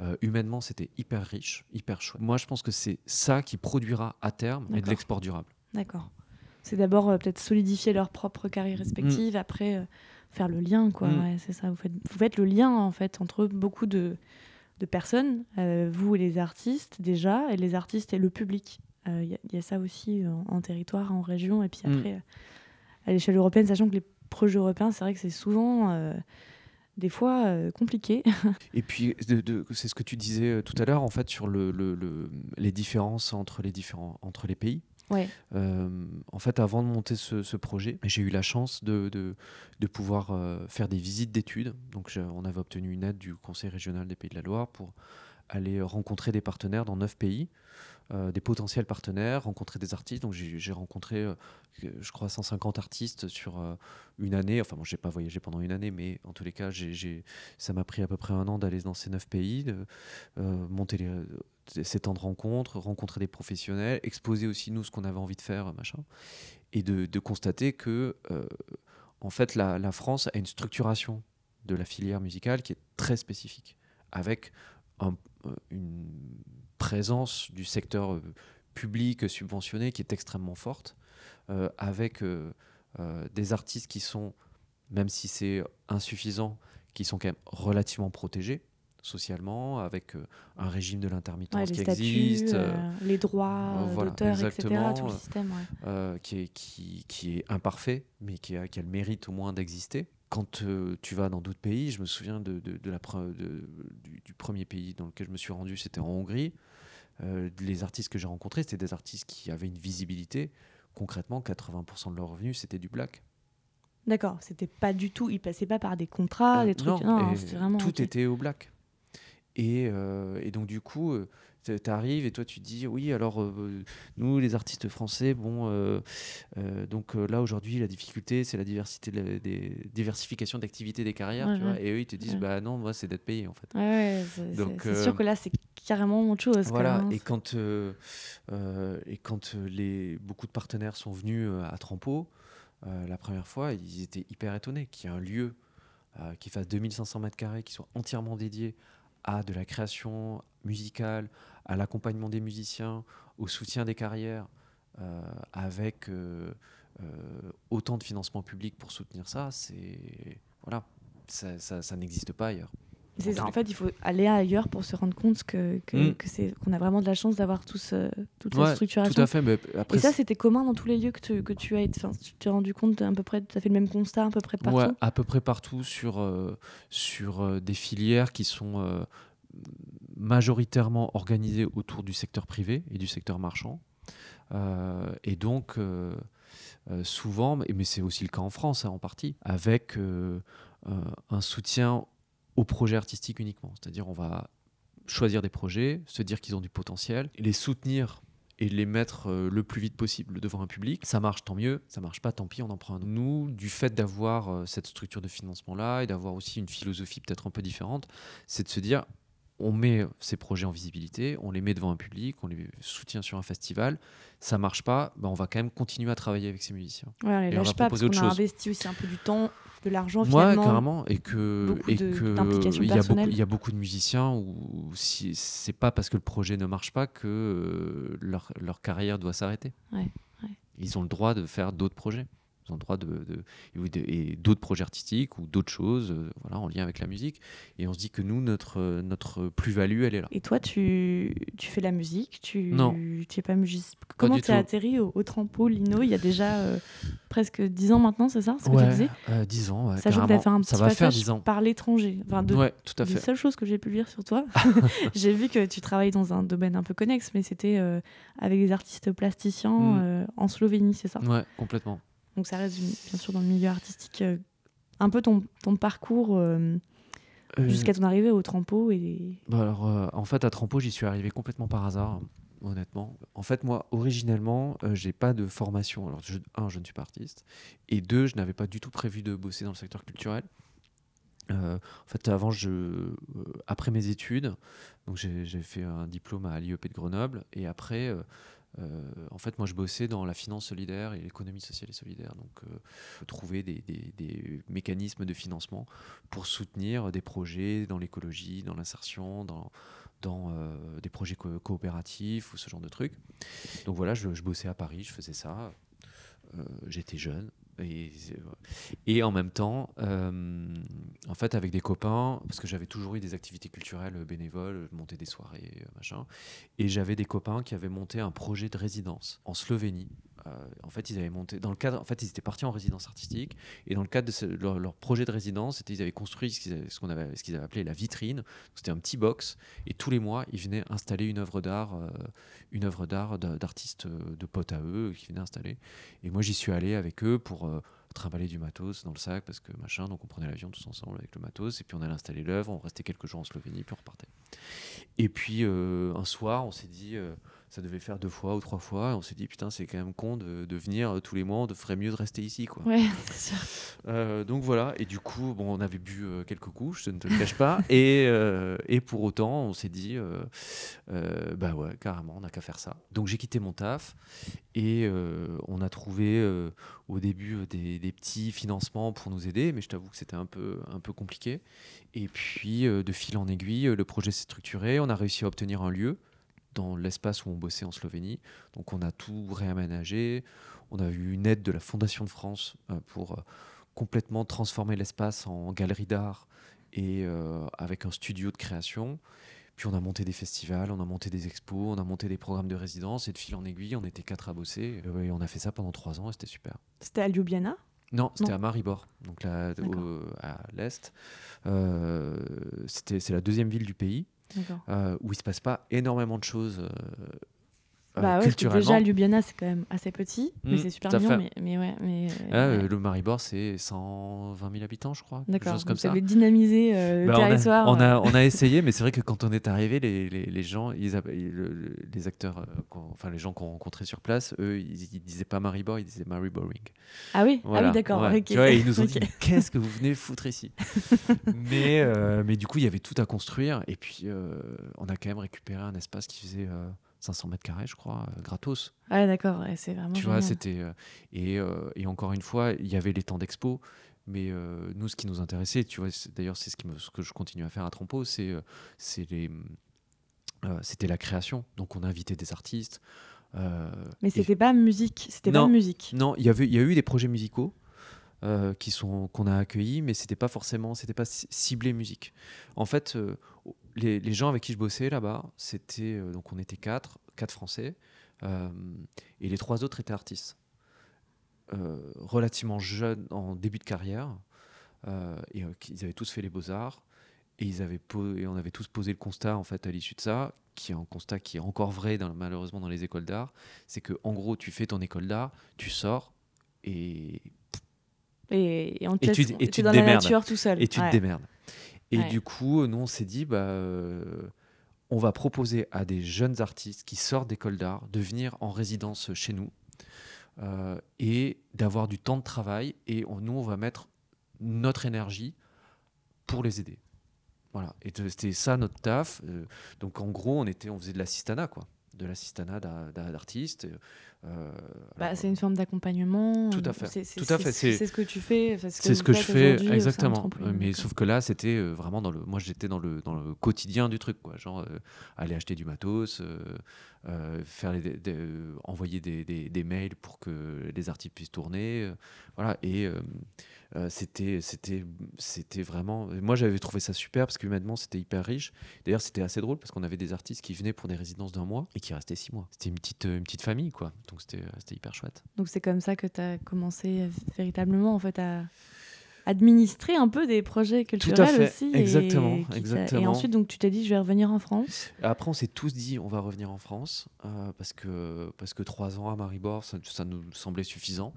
euh, humainement, c'était hyper riche, hyper chouette. Moi, je pense que c'est ça qui produira à terme et de l'export durable. D'accord. C'est d'abord euh, peut-être solidifier leur propre carrière respective, après euh, faire le lien, quoi. Mm. Ouais, c'est ça. Vous faites, vous faites le lien en fait entre beaucoup de, de personnes, vous et les artistes déjà, et les artistes et le public. Il y, a- y a ça aussi en, en territoire, en région, et puis Mm. après à l'échelle européenne, sachant que les projets européens, c'est vrai que c'est souvent euh, des fois euh, compliqué. Et puis, de- de- c'est ce que tu disais euh, tout à l'heure, en fait, sur le, le- le- les différences entre les, différents, entre les pays. ouais. Euh, en fait, avant de monter ce, ce projet, j'ai eu la chance de, de, de pouvoir euh, faire des visites d'études. Donc, on avait obtenu une aide du Conseil régional des Pays de la Loire pour aller rencontrer des partenaires dans neuf pays, des potentiels partenaires, rencontrer des artistes. Donc, j'ai rencontré, euh, je crois, 150 artistes sur euh, une année. Enfin, bon, j'ai pas voyagé pendant une année, mais en tous les cas, ça m'a pris à peu près un an d'aller dans ces neuf pays, de euh, monter ces temps de rencontres, rencontrer des professionnels, exposer aussi nous ce qu'on avait envie de faire, machin, et de, constater que euh, en fait la, France a une structuration de la filière musicale qui est très spécifique, avec euh, une présence du secteur euh, public subventionné qui est extrêmement forte, euh, avec euh, euh, des artistes qui sont, même si c'est insuffisant, qui sont quand même relativement protégés socialement, avec euh, un régime de l'intermittence Ouais, qui statuts, existe, euh, euh, les droits euh, euh, voilà, d'auteur, etc. Tout le euh, système. ouais. euh, qui, est, qui, qui est imparfait, mais qui a, qui a le mérite au moins d'exister. Quand euh, tu vas dans d'autres pays, je me souviens de, de- de la du, du premier pays dans lequel je me suis rendu, c'était en Hongrie. Euh, les artistes que j'ai rencontrés, c'était des artistes qui avaient une visibilité. Concrètement, 80% de leurs revenus, c'était du black. D'accord, c'était pas du tout, il passait pas par des contrats, Euh, des trucs. non, Non, vraiment. tout était au black. Et, et donc du coup, tu arrives et toi tu dis oui alors euh, nous les artistes français bon euh, euh, donc là aujourd'hui la difficulté c'est la diversité de la- des diversification d'activités des carrières Ouais, tu vois ouais. et eux ils te disent Ouais. bah non moi c'est d'être payé en fait. C'est- Donc, c'est c'est sûr que là, c'est carrément autre chose. Voilà, hein. et quand, et quand les, beaucoup de partenaires sont venus à Trampo, la première fois, ils étaient hyper étonnés qu'il y ait un lieu qui fasse 2500 mètres carrés, qui soit entièrement dédié à de la création musicale, à l'accompagnement des musiciens, au soutien des carrières, euh, avec euh, euh, autant de financement public pour soutenir ça, c'est voilà, ça, ça- ça n'existe pas ailleurs. En ça, tous en fait, il faut aller ailleurs pour se rendre compte que, que, Mm. que c'est qu'on a vraiment de la chance d'avoir tout ce- toute Ouais, cette structuration. Tout à fait, mais après Et ça, c'était commun dans tous les lieux que tu, que tu as été. Tu t'es rendu compte à peu près, tu as fait le même constat à peu près partout? Ouais, à peu près partout sur, euh, sur euh, des filières qui sont euh, majoritairement organisées autour du secteur privé et du secteur marchand. Euh, et donc, euh, euh, souvent, mais c'est aussi le cas en France hein, en partie, avec un soutien aux projets artistiques uniquement. C'est-à-dire, on va choisir des projets, se dire qu'ils ont du potentiel, les soutenir et les mettre le plus vite possible devant un public. Ça marche, tant mieux. Ça marche pas, tant pis, on en prend un. Nous, du fait d'avoir cette structure de financement-là et d'avoir aussi une philosophie peut-être un peu différente, c'est de se dire, on met ces projets en visibilité, on les met devant un public, on les soutient sur un festival. Ça marche pas, ben on va quand même continuer à travailler avec ces musiciens. On Et on va pas proposer autre a chose. investi aussi un peu du temps, de l'argent finalement. carrément, et que beaucoup et de- que d'implication il y a beaucoup personnelle. il y a beaucoup de musiciens où si c'est pas parce que le projet ne marche pas que euh, leur, leur carrière doit s'arrêter. Ouais, ouais. Ils ont le droit de faire d'autres projets. De, de- et d'autres projets artistiques ou d'autres choses, euh, voilà, en lien avec la musique. Et on se dit que nous, notre euh, notre plus-value, elle est là. Et toi, tu, tu fais la musique tu, Non. Tu es pas musicien Comment tu as atterri au, au Trampo Lino il y a déjà euh, presque 10 ans maintenant, c'est ça ce que tu disais euh, 10 ans, ouais, Sachant que tu carrément. as fait un Ça va faire passage 10 ans. par l'étranger. Enfin, de, Ouais, tout à fait. seules choses que j'ai pu lire sur toi. j'ai vu que tu travailles dans un domaine un peu connexe, mais c'était avec des artistes plasticiens Mm. euh, en Slovénie, c'est ça? Ouais, complètement. Donc ça reste bien sûr dans le milieu artistique. euh, un peu ton, ton parcours euh, Euh, jusqu'à ton arrivée au Trampo et Bah alors, en fait, à Trampo, j'y suis arrivé complètement par hasard, honnêtement. En fait, moi, originellement, euh, j'ai pas de formation. Alors, je- un, je ne suis pas artiste, et deux, je n'avais pas du tout prévu de bosser dans le secteur culturel. Euh, en fait, avant, je, euh, après mes études, donc j'ai fait un diplôme à l'IEP de Grenoble, et après, en fait, moi, je bossais dans la finance solidaire et l'économie sociale et solidaire. Donc, euh, trouver des, mécanismes de financement pour soutenir des projets dans l'écologie, dans l'insertion, dans, euh, des projets co- coopératifs ou ce genre de trucs. Donc voilà, je, bossais à Paris, je faisais ça. Euh, J'étais jeune. Et, en même temps, euh, en fait, avec des copains, parce que j'avais toujours eu des activités culturelles bénévoles, je montais des soirées, euh, machin, et j'avais des copains qui avaient monté un projet de résidence en Slovénie. Euh, en fait, ils avaient monté dans le cadre. En fait, ils étaient partis en résidence artistique et dans le cadre de leur, projet de résidence, c'était ils avaient construit ce qu'ils avaient, qu'on avait, ce qu'ils avaient appelé la vitrine. C'était un petit box et tous les mois, ils venaient installer une œuvre d'art, euh, une œuvre d'art d'a- d'artistes euh, de potes à eux qui venaient installer. Et moi, j'y suis allé avec eux pour euh, trimballer du matos dans le sac parce que machin. Donc, on prenait l'avion tous ensemble avec le matos et puis on allait installer l'œuvre. On restait quelques jours en Slovénie puis on repartait. Et puis un soir, on s'est dit, ça devait faire deux fois ou trois fois, on s'est dit, putain, c'est quand même con de, de venir euh, tous les mois, on ferait mieux de rester ici. Quoi. ouais, sûr. Euh, donc voilà, et du coup, bon, on avait bu euh, quelques coups, je ne te le cache pas, et, euh, et pour autant, on s'est dit, bah ouais, carrément, on n'a qu'à faire ça. Donc j'ai quitté mon taf, et on a trouvé au début des, des petits financements pour nous aider, mais je t'avoue que c'était un peu, un peu compliqué. Et puis, de fil en aiguille, le projet s'est structuré, on a réussi à obtenir un lieu dans l'espace où on bossait en Slovénie. Donc on a tout réaménagé, on a eu une aide de la Fondation de France euh, pour euh, complètement transformer l'espace en galerie d'art et euh, avec un studio de création. Puis on a monté des festivals, on a monté des expos, on a monté des programmes de résidence et de fil en aiguille, on était quatre à bosser. Et on a fait ça pendant trois ans et c'était super. C'était à Ljubljana? Non, c'était à Maribor, donc là, au- à l'est. Euh, c'était- c'est la deuxième ville du pays où il se passe pas énormément de choses euh, euh, Bah ouais, culturellement. déjà Ljubljana c'est quand même assez petit, mais Mm, c'est super mignon. Mais, mais ouais, mais Ah, euh, ouais. le Maribor, c'est 120 000 habitants, je crois. d'accord. chose comme ça. euh, le Bah, on, a, territoire. on, euh. a, on a essayé, mais c'est vrai que quand on est arrivé, les, les, les gens, ils le- les acteurs, euh, qu'on- enfin les gens qu'on rencontrait sur place, eux, ils, ils disaient pas Maribor, ils disaient Mariboring. Ah oui, ah oui d'accord. ouais. ok. Tu vois, ils nous ont dit, qu'est-ce que vous venez foutre ici? Mais, euh, mais du coup, il y avait tout à construire. Et puis, euh, on a quand même récupéré un espace qui faisait euh, 500 mètres carrés, je crois, euh, gratos. Ouais, d'accord. ouais, c'est vraiment. Tu vois, c'était. euh, et, euh, et encore une fois, il y avait les temps d'expo. Mais nous, ce qui nous intéressait, tu vois, d'ailleurs, c'est ce, qui me- ce que je continue à faire à Trampo, c'est les. euh, c'était la création. Donc, on a invité des artistes. euh, Mais et- c'était pas musique. C'était pas Non. musique. non, il y avait, il y a eu des projets musicaux euh, qui sont qu'on a accueillis, mais c'était pas forcément, c'était pas ci- ciblé musique. En fait, les, les gens avec qui je bossais là-bas, c'était euh, donc on était quatre, quatre Français, euh, et les trois autres étaient artistes, Euh, relativement jeunes en début de carrière, et ils avaient tous fait les beaux arts. et, ils avaient et on avait tous posé le constat en fait à l'issue de ça, qui est un constat qui est encore vrai dans- malheureusement dans les écoles d'art, c'est que en gros tu fais ton école d'art, tu sors et, Et, et on te Et laisse, tu- et t'es tu te dans la nature tout seul. et tu Ouais. te démerdes. Et Ouais. du coup, nous on s'est dit bah euh, on va proposer à des jeunes artistes qui sortent d'école d'art de venir en résidence chez nous euh, et d'avoir du temps de travail et on- nous on va mettre notre énergie pour les aider. Voilà, et c'était ça notre taf. Euh, donc en gros, on était, on faisait de l'assistanat quoi, de l'assistanat d'a- d'a- d'artistes. Euh, Bah, c'est une forme d'accompagnement. Tout à euh, fait. c'est- à fait, c'est- C'est ce que tu fais. C'est ce que je fais exactement. Euh, mais sauf que là, c'était vraiment dans le. Moi, j'étais dans le dans le quotidien du truc, quoi. Genre euh, aller acheter du matos, euh, euh, faire les, des- des- envoyer des, des- des mails pour que les artistes puissent tourner, voilà. Et c'était c'était c'était vraiment. Moi, j'avais trouvé ça super parce que humainement, c'était hyper riche. D'ailleurs, c'était assez drôle parce qu'on avait des artistes qui venaient pour des résidences d'un mois et qui restaient six mois. C'était une petite une petite famille, quoi. Donc c'était c'était hyper chouette. Donc c'est comme ça que tu as commencé euh, véritablement en fait à administrer un peu des projets culturels fait, aussi. et exactement, Et exactement. ensuite donc tu t'es dit je vais revenir en France. Après, on s'est tous dit on va revenir en France euh, parce que parce que trois ans à Maribor, ça, ça nous semblait suffisant.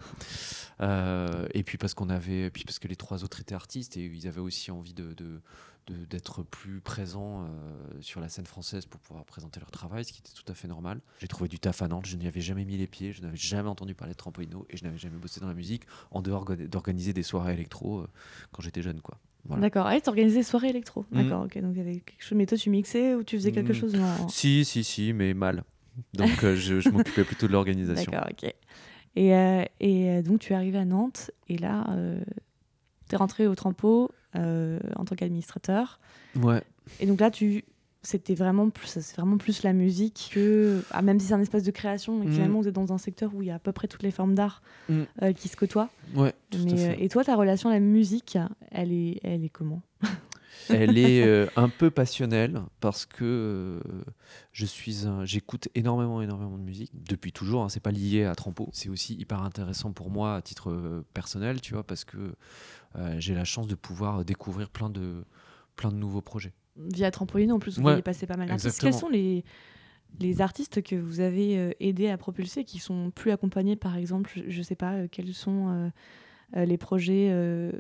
Euh, et puis parce qu'on avait, puis parce que les trois autres étaient artistes et ils avaient aussi envie de- d'être plus présents euh, sur la scène française pour pouvoir présenter leur travail, ce qui était tout à fait normal. J'ai trouvé du taf à Nantes, je n'y avais jamais mis les pieds, je n'avais jamais entendu parler de Trampolino et je n'avais jamais bossé dans la musique en dehors d'organiser des soirées électro euh, quand j'étais jeune, quoi. Voilà. D'accord. Ah, tu organisais des soirées électro. Mhm. D'accord. Ok. Donc y avait quelque chose. Mais toi tu mixais ou tu faisais quelque Mhm. chose non Si, si, si, mais mal. Donc euh, je, je m'occupais plutôt de l'organisation. D'accord. Ok. Et, et donc tu es arrivé à Nantes et là tu es rentré au Trampo euh, en tant qu'administrateur. Ouais. Et donc là, tu, c'était vraiment plus, c'est vraiment plus la musique que, ah, même si c'est un espace de création, et Mm. finalement vous êtes dans un secteur où il y a à peu près toutes les formes d'art Mm. euh, qui se côtoient. Ouais, tout à Mais, fait. euh, et toi, ta relation à la musique, elle est, elle est comment? Elle est euh, un peu passionnelle parce que euh, je suis j'écoute énormément énormément de musique depuis toujours. Hein, c'est pas lié à Trampo. C'est aussi hyper intéressant pour moi à titre personnel, tu vois, parce que j'ai la chance de pouvoir découvrir plein de plein de nouveaux projets. Via Trampoline, en plus, vous Ouais, voyez passer pas mal d'artistes. Quels sont les, les artistes que vous avez euh, aidés à propulser, qui sont plus accompagnés, par exemple Je, je sais pas, euh, quels sont euh, euh, les projets euh,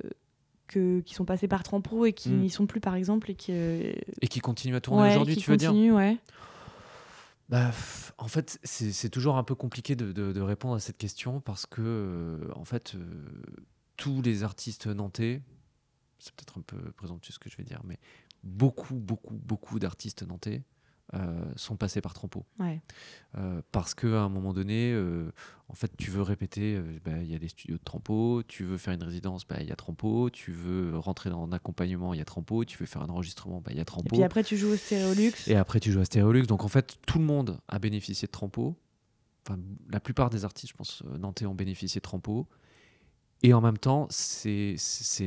que, qui sont passés par Trampo et qui Mm. n'y sont plus, par exemple, et qui, euh, Et qui continue à tourner ouais, aujourd'hui, tu veux dire continuent, ouais. Bah, en fait, c'est c'est toujours un peu compliqué de, de- de répondre à cette question parce que, euh, en fait, euh, tous les artistes nantais, c'est peut-être un peu présomptueux ce que je vais dire, mais beaucoup, beaucoup, beaucoup d'artistes nantais euh, sont passés par Trampo. Ouais. Euh, parce qu'à un moment donné, euh, en fait, tu veux répéter, euh, bah, il y a des studios de Trampo, tu veux faire une résidence, bah, il y a Trampo, tu veux rentrer dans un accompagnement, il y a Trampo, tu veux faire un enregistrement, bah, il y a Et Trampo. puis après, tu joues au Stéréolux. Et après, tu joues à Stéréolux. Donc, en fait, tout le monde a bénéficié de Trampo. Enfin, la plupart des artistes, je pense, nantais ont bénéficié de Trampo. Et en même temps, c'est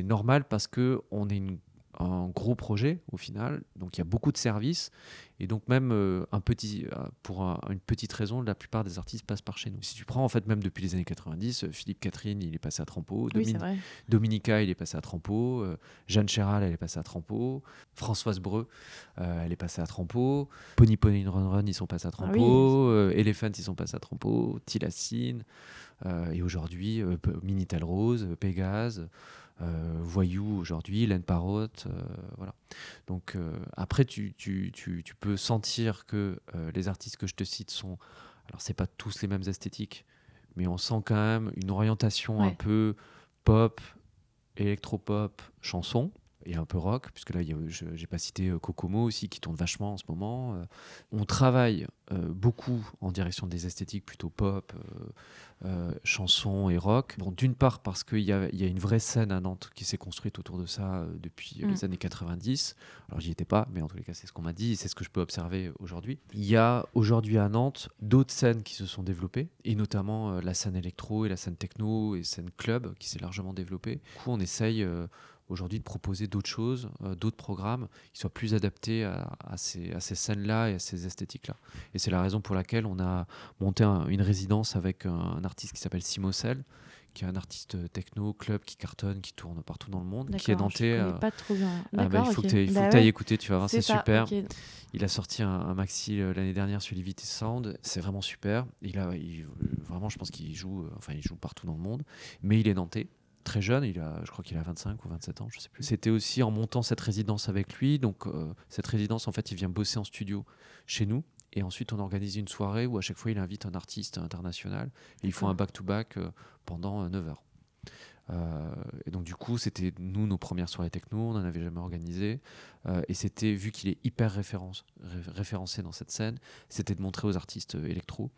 normal parce que on est une- un gros projet au final. Donc, il y a beaucoup de services. Et donc, même euh, un petit, euh, pour un- une petite raison, la plupart des artistes passent par chez nous. Si tu prends, en fait, même depuis les années 90, euh, Philippe Catherine, il est passé à Trampo. Oui. Dominica, il est passé à Trampo. euh, Jeanne Chéral, elle est passée à Trampo. Françoise Breu, euh, elle est passée à Trampo. Pony Pony Run Run, ils sont passés à Ah oui. Trampo. euh, Elephant, ils sont passés à Trampo. Tilacine. et aujourd'hui, Minitel Rose, Pégase. Euh, Voyou aujourd'hui, Laine Parotte, euh, voilà. Donc euh, après, tu, tu, tu, tu peux sentir que les artistes que je te cite sont, alors c'est pas tous les mêmes esthétiques, mais on sent quand même une orientation un peu pop, électropop, chanson et un peu rock, puisque là, j'ai pas cité euh, Kokomo aussi, qui tourne vachement en ce moment. Euh, on travaille euh, beaucoup en direction des esthétiques plutôt pop, euh, euh, chanson et rock. Bon, D'une part parce qu'il y y a une vraie scène à Nantes qui s'est construite autour de ça depuis Mm. les années 90. Alors j'y étais pas, mais en tous les cas c'est ce qu'on m'a dit, et c'est ce que je peux observer aujourd'hui. Il y a aujourd'hui à Nantes d'autres scènes qui se sont développées, et notamment la scène électro et la scène techno et scène club qui s'est largement développée. Du coup on essaye aujourd'hui de proposer d'autres choses, euh, d'autres programmes qui soient plus adaptés à, à ces, à ces scènes-là et à ces esthétiques-là. Et c'est la raison pour laquelle on a monté un- une résidence avec un, un artiste qui s'appelle Simocel, qui est un artiste techno, club, qui cartonne, qui tourne partout dans le monde, qui est nantais. Euh, pas trop bien. ah bah, il faut ok. que tu Bah ailles ouais, écouter, tu vas voir, c'est super. Il a sorti un, un maxi euh, l'année dernière sur Livity Sound, c'est vraiment super. Il a, il- vraiment, je pense qu'il joue, euh, enfin, il joue partout dans le monde, mais il est nantais. Très jeune, il a, je crois qu'il a 25 ou 27 ans, je sais plus. C'était aussi en montant cette résidence avec lui. Donc, euh, cette résidence, en fait, il vient bosser en studio chez nous. Et ensuite, on organise une soirée où à chaque fois, il invite un artiste international. Et ils font un back-to-back euh, pendant 9 heures. Euh, et donc, du coup, c'était nous, nos premières soirées techno. On n'en avait jamais organisé. Euh, et c'était, vu qu'il est hyper référence, référencé dans cette scène, c'était de montrer aux artistes euh, électro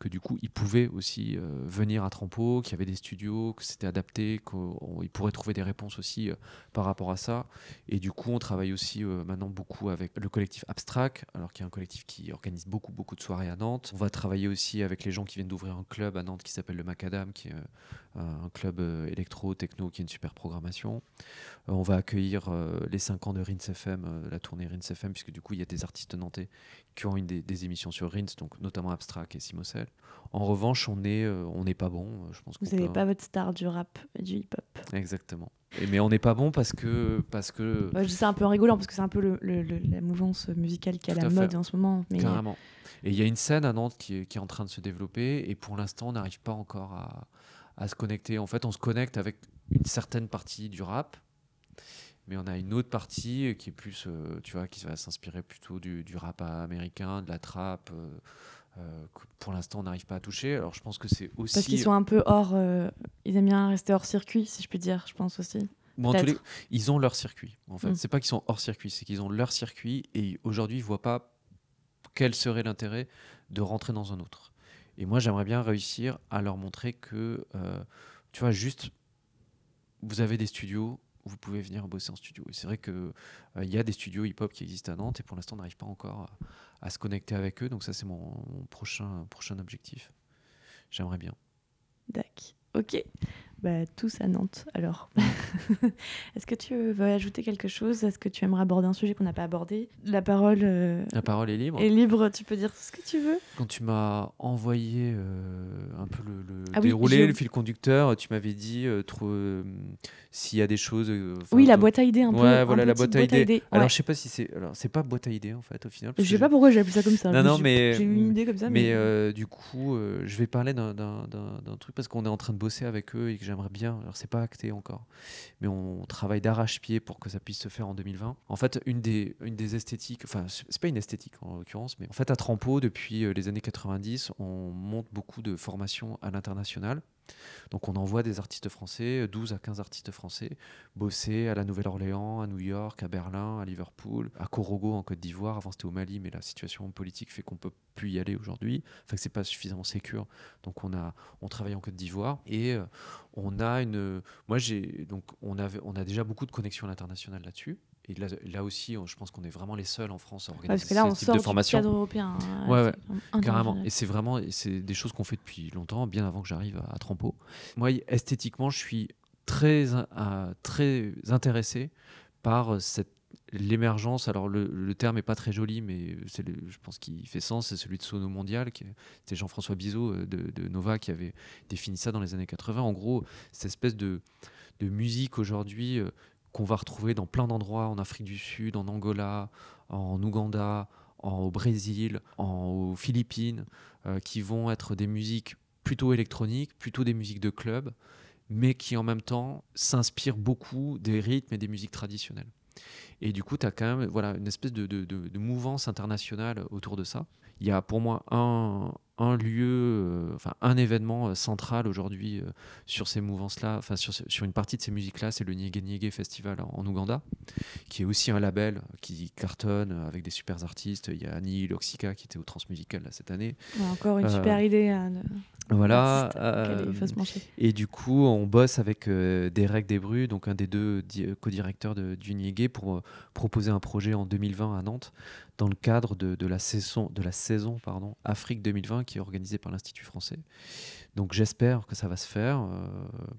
que du coup, ils pouvaient aussi euh, venir à Trampo, qu'il y avait des studios, que c'était adapté, qu'ils pourraient trouver des réponses aussi euh, par rapport à ça. Et du coup, on travaille aussi euh, maintenant beaucoup avec le collectif Abstract, alors qu'il y a un collectif qui organise beaucoup, beaucoup de soirées à Nantes. On va travailler aussi avec les gens qui viennent d'ouvrir un club à Nantes qui s'appelle le Macadam, qui est un club électro, techno, qui a une super programmation. On va accueillir les 5 ans de Rins FM, la tournée Rins FM, puisque du coup, il y a des artistes nantais qui ont une des, des émissions sur Rins, donc notamment Abstract et Simocel. En revanche, on n'est on n'est pas bon. euh, Je pense Vous n'avez peut- pas votre star du rap et du hip-hop. Exactement. Et, mais on n'est pas bon parce que, parce que ça un peu en rigolant parce que c'est un peu le, le- le- la mouvance musicale qui est à la fait. mode en ce moment. Mais Carrément. Et il y a une scène à Nantes qui est, qui est en train de se développer et pour l'instant, on n'arrive pas encore à, à se connecter. En fait, on se connecte avec une certaine partie du rap, mais on a une autre partie qui est plus, euh, tu vois, qui va s'inspirer plutôt du, du rap américain, de la trap. euh, euh, que pour l'instant, on n'arrive pas à toucher. Alors, je pense que c'est aussi. parce qu'ils sont un peu hors. euh, ils aiment bien rester hors circuit, si je puis dire, je pense aussi. Tous les- ils ont leur circuit. En fait, Mm. c'est pas qu'ils sont hors circuit, c'est qu'ils ont leur circuit et aujourd'hui ils voient pas quel serait l'intérêt de rentrer dans un autre. Et moi, j'aimerais bien réussir à leur montrer que, euh, tu vois, juste, vous avez des studios, vous pouvez venir bosser en studio. C'est vrai que euh, y a des studios hip-hop qui existent à Nantes et pour l'instant, on n'arrive pas encore à, se connecter avec eux. Donc ça, c'est mon, prochain, prochain objectif. J'aimerais bien. Dac. Ok. Bah, tous à Nantes, alors. Est-ce que tu veux ajouter quelque chose Est-ce que tu aimerais aborder un sujet qu'on n'a pas abordé? La parole euh, La parole est libre. est libre, tu peux dire ce que tu veux. Quand tu m'as envoyé euh, un peu le, le Ah oui, déroulé, le fil conducteur, tu m'avais dit euh, euh, s'il y a des choses. euh, Oui, la boîte à idées un peu. Ouais, voilà la boîte à idées. Alors ouais. je sais pas si c'est, alors c'est pas boîte à idées en fait au final. Je sais pas pourquoi j'ai appelé ça comme ça. Non, non, mais- J'ai eu une idée comme ça. Mais Mais, du coup, je vais parler d'un truc parce qu'on est en train de bosser avec eux et que j'aimerais bien. Alors, c'est pas acté encore, mais on travaille d'arrache-pied pour que ça puisse se faire en 2020. En fait, une des, une des esthétiques, enfin, c'est pas une esthétique en l'occurrence, mais en fait, à Trampo, depuis euh, les années 90, on monte beaucoup de formations à l'international. Donc, on envoie des artistes français, 12 à 15 artistes français, bosser à la Nouvelle-Orléans, à New York, à Berlin, à Liverpool, à Corogo en Côte d'Ivoire. Avant, c'était au Mali, mais la situation politique fait qu'on peut plus y aller aujourd'hui. Enfin, que c'est pas suffisamment sécure. Donc, on a, on travaille en Côte d'Ivoire et euh, on a une. Moi, j'ai donc on avait, on a déjà beaucoup de connexions à l'international là-dessus. Et là, là aussi, on- je pense qu'on est vraiment les seuls en France à Ouais, organiser parce que là, on ce type sort de du formation. cadre européen. hein, Ouais, ouais, Carrément. Et c'est vraiment, c'est des choses qu'on fait depuis longtemps, bien avant que j'arrive à, à Trampo. Moi, esthétiquement, je suis très, très intéressé par euh, cette l'émergence. Alors le, le terme est pas très joli, mais c'est je pense qu'il fait sens. C'est celui de Sono Mondial. C'était Jean-François Bizot euh, de, de Nova qui avait défini ça dans les années 80. En gros, cette espèce de, de musique aujourd'hui euh, qu'on va retrouver dans plein d'endroits en Afrique du Sud, en Angola, en Ouganda, au Brésil, en, aux Philippines, euh, qui vont être des musiques plutôt électroniques, plutôt des musiques de club, mais qui en même temps s'inspirent beaucoup des rythmes et des musiques traditionnelles. Et du coup, tu as quand même voilà, une espèce de, de- de- de mouvance internationale autour de ça. Il y a pour moi un, un lieu, euh, enfin un événement euh, central aujourd'hui euh, sur ces mouvances-là, enfin sur, sur une partie de ces musiques-là, c'est le Nyege Nyege Festival en, en Ouganda, qui est aussi un label qui cartonne avec des super artistes. Il y a Annie Loxica qui était au Transmusical là, cette année. Encore une Euh, super idée. hein, de- Voilà. euh, et du coup, on bosse avec euh, Derek Desbrues, donc un des deux di- co-directeurs de, du Niégué, pour proposer un projet en 2020 à Nantes, dans le cadre de, la saison, de la saison pardon, Afrique 2020, qui est organisée par l'Institut français. Donc j'espère que ça va se faire. Euh,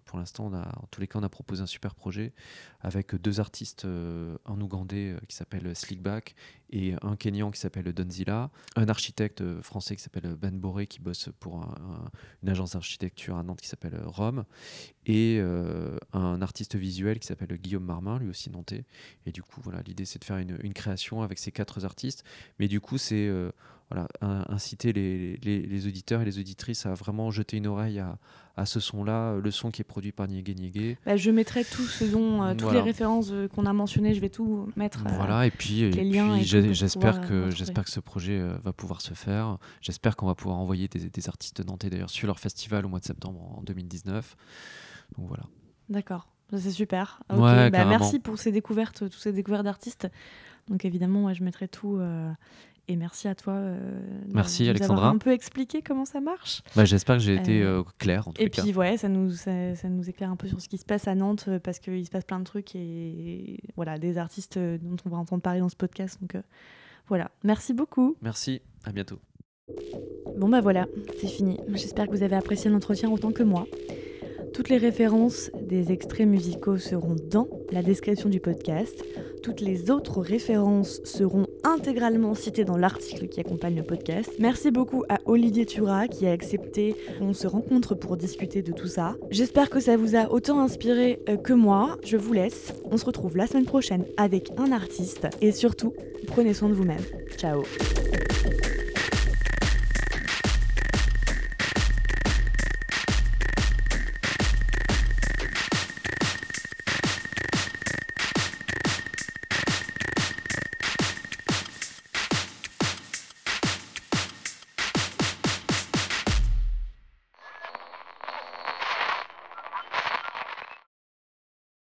pour l'instant, en tous les cas, on a proposé un super projet avec deux artistes, euh, un Ougandais euh, qui s'appelle Slickback et un Kenyan qui s'appelle Donzilla, un architecte français qui s'appelle Ben Boré qui bosse pour une agence d'architecture à Nantes qui s'appelle Rome, et un artiste visuel qui s'appelle Guillaume Marmin, lui aussi nantais. Et du coup, voilà, l'idée c'est de faire une, création avec ces quatre artistes, mais du coup c'est voilà, inciter les, les, auditeurs et les auditrices à vraiment jeter une oreille à, à ce son-là, le son qui est produit par Niégué Niégué. Bah, je mettrai tout ce dont, euh, toutes les références euh, qu'on a mentionnées, je vais tout mettre. Euh, voilà, et puis, j'espère que, j'espère que ce projet va pouvoir se faire. J'espère qu'on va pouvoir envoyer des, des artistes nantais d'ailleurs sur leur festival au mois de septembre en 2019. Donc voilà. D'accord, c'est super. Bah, merci pour ces découvertes, toutes ces découvertes d'artistes. Donc évidemment, je mettrai tout et merci à toi. Euh, merci Alexandra. un peu expliqué comment ça marche. Bah, J'espère que j'ai été euh, euh, clair. En et puis ouais, ça nous, ça, nous éclaire un peu sur ce qui se passe à Nantes parce qu'il se passe plein de trucs et voilà, des artistes dont on va entendre parler dans ce podcast. Donc voilà, merci beaucoup. Merci, à bientôt. Bon bah voilà, c'est fini. J'espère que vous avez apprécié l'entretien autant que moi. Toutes les références des extraits musicaux seront dans la description du podcast. Toutes les autres références seront intégralement citées dans l'article qui accompagne le podcast. Merci beaucoup à Olivier Tura qui a accepté qu'on se rencontre pour discuter de tout ça. J'espère que ça vous a autant inspiré euh, que moi. Je vous laisse. On se retrouve la semaine prochaine avec un artiste. Et surtout, prenez soin de vous-même. Ciao